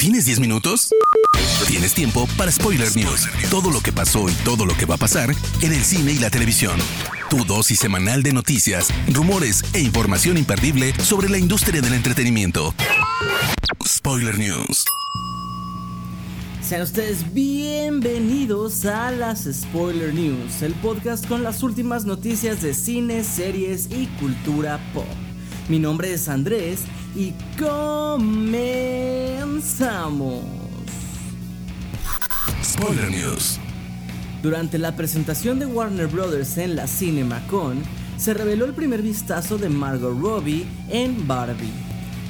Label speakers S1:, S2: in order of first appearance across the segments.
S1: ¿Tienes 10 minutos? Tienes tiempo para Spoiler News. Todo lo que pasó y todo lo que va a pasar en el cine y la televisión. Tu dosis semanal de noticias, rumores e información imperdible sobre la industria del entretenimiento. Spoiler News.
S2: Sean ustedes bienvenidos a las Spoiler News, el podcast con las últimas noticias de cine, series y cultura pop. Mi nombre es Andrés y comenzamos.
S1: Spoiler News.
S2: Durante la presentación de Warner Bros. en la CinemaCon, se reveló el primer vistazo de Margot Robbie en Barbie.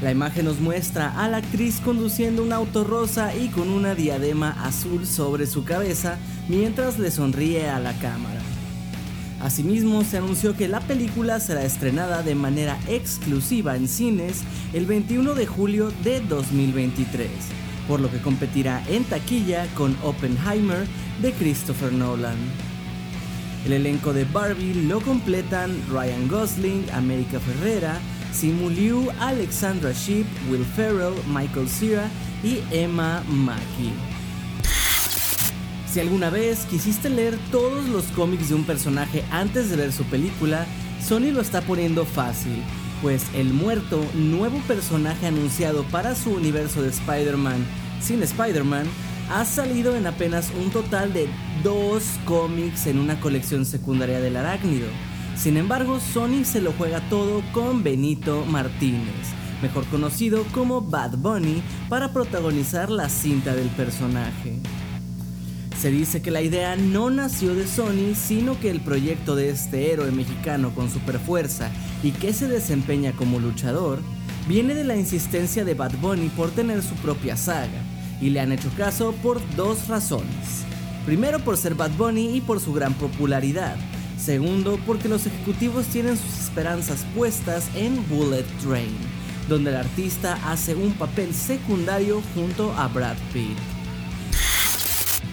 S2: La imagen nos muestra a la actriz conduciendo un auto rosa y con una diadema azul sobre su cabeza mientras le sonríe a la cámara. Asimismo, se anunció que la película será estrenada de manera exclusiva en cines el 21 de julio de 2023, por lo que competirá en taquilla con Oppenheimer de Christopher Nolan. El elenco de Barbie lo completan Ryan Gosling, America Ferrera, Simu Liu, Alexandra Shipp, Will Ferrell, Michael Cera y Emma Mackey. Si alguna vez quisiste leer todos los cómics de un personaje antes de ver su película, Sony lo está poniendo fácil, pues el muerto, nuevo personaje anunciado para su universo de Spider-Man sin Spider-Man, ha salido en apenas un total de dos cómics en una colección secundaria del arácnido. Sin embargo, Sony se lo juega todo con Benito Martínez, mejor conocido como Bad Bunny, para protagonizar la cinta del personaje. Se dice que la idea no nació de Sony, sino que el proyecto de este héroe mexicano con superfuerza y que se desempeña como luchador, viene de la insistencia de Bad Bunny por tener su propia saga, y le han hecho caso por dos razones. Primero por ser Bad Bunny y por su gran popularidad. Segundo porque los ejecutivos tienen sus esperanzas puestas en Bullet Train, donde el artista hace un papel secundario junto a Brad Pitt.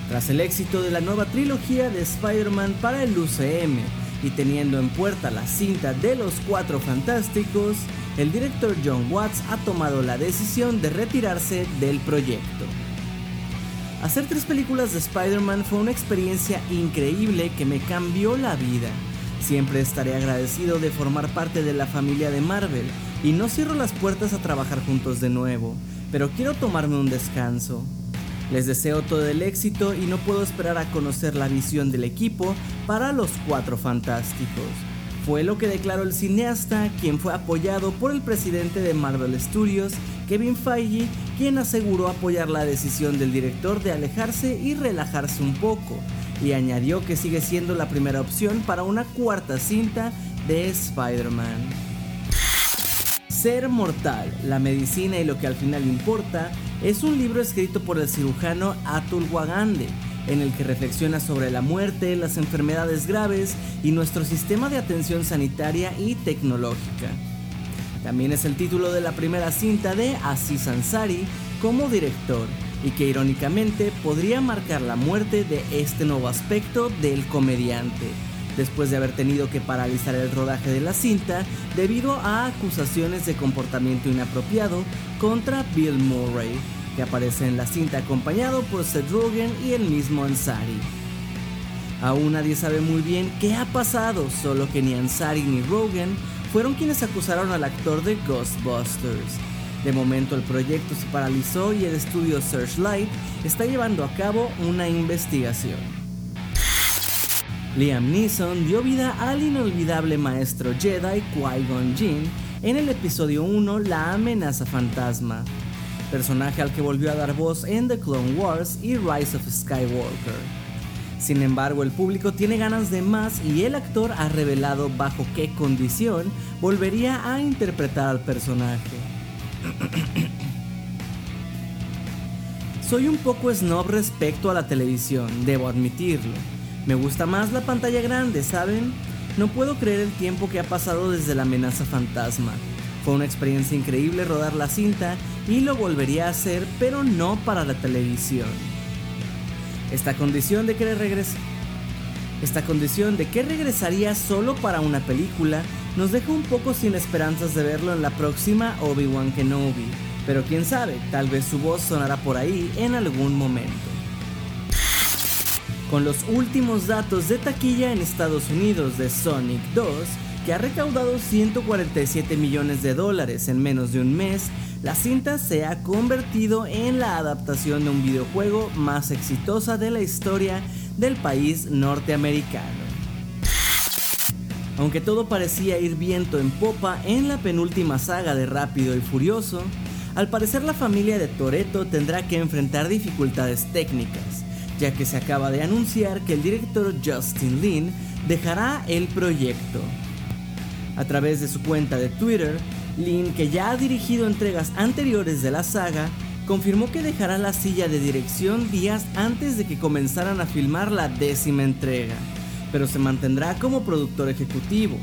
S2: Tras el éxito de la nueva trilogía de Spider-Man para el UCM y teniendo en puerta la cinta de los Cuatro Fantásticos, el director John Watts ha tomado la decisión de retirarse del proyecto. Hacer tres películas de Spider-Man fue una experiencia increíble que me cambió la vida. Siempre estaré agradecido de formar parte de la familia de Marvel y no cierro las puertas a trabajar juntos de nuevo, pero quiero tomarme un descanso. Les deseo todo el éxito y no puedo esperar a conocer la visión del equipo para los Cuatro Fantásticos. Fue lo que declaró el cineasta, quien fue apoyado por el presidente de Marvel Studios, Kevin Feige, quien aseguró apoyar la decisión del director de alejarse y relajarse un poco, y añadió que sigue siendo la primera opción para una cuarta cinta de Spider-Man. Ser mortal, la medicina y lo que al final importa, es un libro escrito por el cirujano Atul Wagande, en el que reflexiona sobre la muerte, las enfermedades graves y nuestro sistema de atención sanitaria y tecnológica. También es el título de la primera cinta de Aziz Ansari como director y que irónicamente podría marcar la muerte de este nuevo aspecto del comediante, después de haber tenido que paralizar el rodaje de la cinta debido a acusaciones de comportamiento inapropiado contra Bill Murray, que aparece en la cinta acompañado por Seth Rogen y el mismo Ansari. Aún nadie sabe muy bien qué ha pasado, solo que ni Ansari ni Rogen fueron quienes acusaron al actor de Ghostbusters. De momento el proyecto se paralizó y el estudio Searchlight está llevando a cabo una investigación. Liam Neeson dio vida al inolvidable maestro Jedi Qui-Gon Jinn en el episodio 1 La amenaza fantasma, personaje al que volvió a dar voz en The Clone Wars y Rise of Skywalker. Sin embargo, el público tiene ganas de más y el actor ha revelado bajo qué condición volvería a interpretar al personaje. Soy un poco snob respecto a la televisión, debo admitirlo. Me gusta más la pantalla grande, ¿saben? No puedo creer el tiempo que ha pasado desde la amenaza fantasma. Fue una experiencia increíble rodar la cinta y lo volvería a hacer, pero no para la televisión. Esta condición de que. Esta condición de que regresaría solo para una película nos deja un poco sin esperanzas de verlo en la próxima Obi-Wan Kenobi. Pero quién sabe, tal vez su voz sonará por ahí en algún momento. Con los últimos datos de taquilla en Estados Unidos de Sonic 2, que ha recaudado 147 millones de dólares en menos de un mes, la cinta se ha convertido en la adaptación de un videojuego más exitosa de la historia del país norteamericano. Aunque todo parecía ir viento en popa en la penúltima saga de Rápido y Furioso, al parecer la familia de Toreto tendrá que enfrentar dificultades técnicas, ya que se acaba de anunciar que el director Justin Lin dejará el proyecto. A través de su cuenta de Twitter, Lin, que ya ha dirigido entregas anteriores de la saga, confirmó que dejará la silla de dirección días antes de que comenzaran a filmar la décima entrega, pero se mantendrá como productor ejecutivo.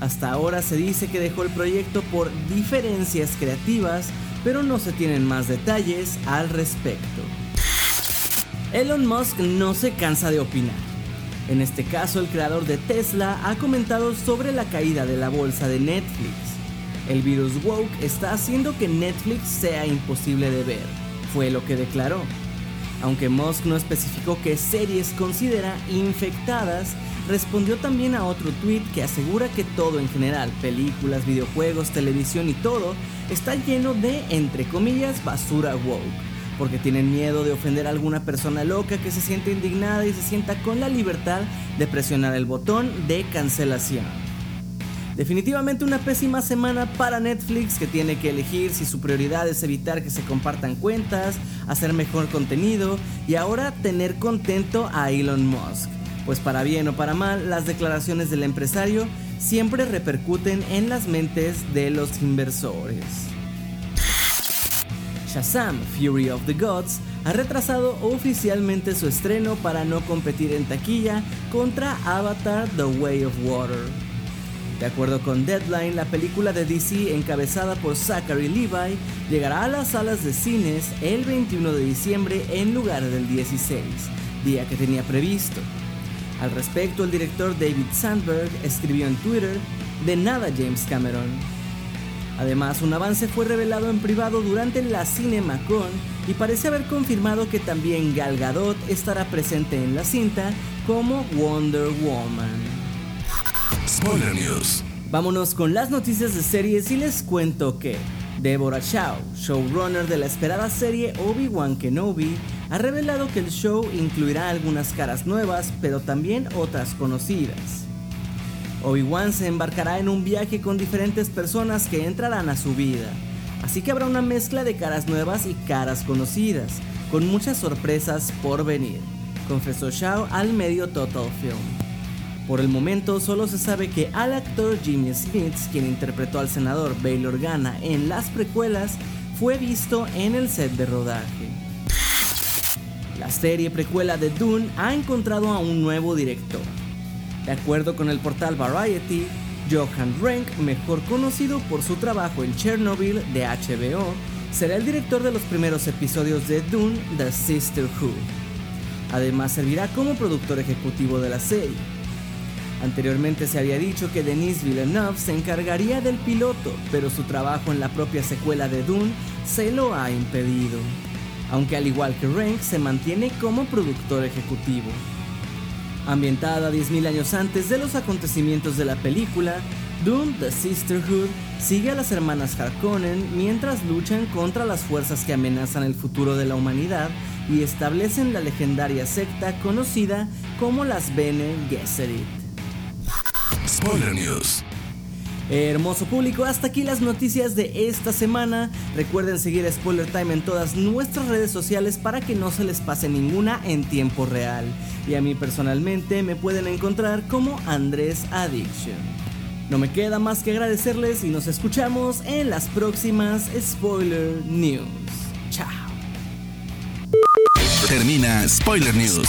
S2: Hasta ahora se dice que dejó el proyecto por diferencias creativas, pero no se tienen más detalles al respecto. Elon Musk no se cansa de opinar. En este caso, el creador de Tesla ha comentado sobre la caída de la bolsa de Netflix. El virus woke está haciendo que Netflix sea imposible de ver, fue lo que declaró. Aunque Musk no especificó qué series considera infectadas, respondió también a otro tweet que asegura que todo en general, películas, videojuegos, televisión y todo, está lleno de, entre comillas, basura woke, porque tienen miedo de ofender a alguna persona loca que se siente indignada y se sienta con la libertad de presionar el botón de cancelación. Definitivamente una pésima semana para Netflix que tiene que elegir si su prioridad es evitar que se compartan cuentas, hacer mejor contenido y ahora tener contento a Elon Musk. Pues para bien o para mal, las declaraciones del empresario siempre repercuten en las mentes de los inversores. Shazam Fury of the Gods ha retrasado oficialmente su estreno para no competir en taquilla contra Avatar The Way of Water. De acuerdo con Deadline, la película de DC encabezada por Zachary Levi llegará a las salas de cines el 21 de diciembre en lugar del 16, día que tenía previsto. Al respecto, el director David Sandberg escribió en Twitter, de nada James Cameron. Además, un avance fue revelado en privado durante la CinemaCon y parece haber confirmado que también Gal Gadot estará presente en la cinta como Wonder Woman.
S1: Spoiler News.
S2: Vámonos con las noticias de series y les cuento que Deborah Chow, showrunner de la esperada serie Obi-Wan Kenobi, ha revelado que el show incluirá algunas caras nuevas, pero también otras conocidas. Obi-Wan se embarcará en un viaje con diferentes personas que entrarán a su vida, así que habrá una mezcla de caras nuevas y caras conocidas, con muchas sorpresas por venir, confesó Shaw al medio Total Film. Por el momento solo se sabe que al actor Jimmy Smith, quien interpretó al senador Bail Organa en las precuelas, fue visto en el set de rodaje. La serie precuela de Dune ha encontrado a un nuevo director. De acuerdo con el portal Variety, Johan Renck, mejor conocido por su trabajo en Chernobyl de HBO, será el director de los primeros episodios de Dune The Sisterhood. Además servirá como productor ejecutivo de la serie. Anteriormente se había dicho que Denis Villeneuve se encargaría del piloto, pero su trabajo en la propia secuela de Dune se lo ha impedido. Aunque al igual que Rank se mantiene como productor ejecutivo. Ambientada 10.000 años antes de los acontecimientos de la película, Dune The Sisterhood sigue a las hermanas Harkonnen mientras luchan contra las fuerzas que amenazan el futuro de la humanidad y establecen la legendaria secta conocida como las Bene Gesserit.
S1: Spoiler News.
S2: Hermoso público, hasta aquí las noticias de esta semana. Recuerden seguir Spoiler Time en todas nuestras redes sociales para que no se les pase ninguna en tiempo real. Y a mí personalmente me pueden encontrar como Andrés Addiction. No me queda más que agradecerles y nos escuchamos en las próximas Spoiler News. Chao.
S1: Termina Spoiler News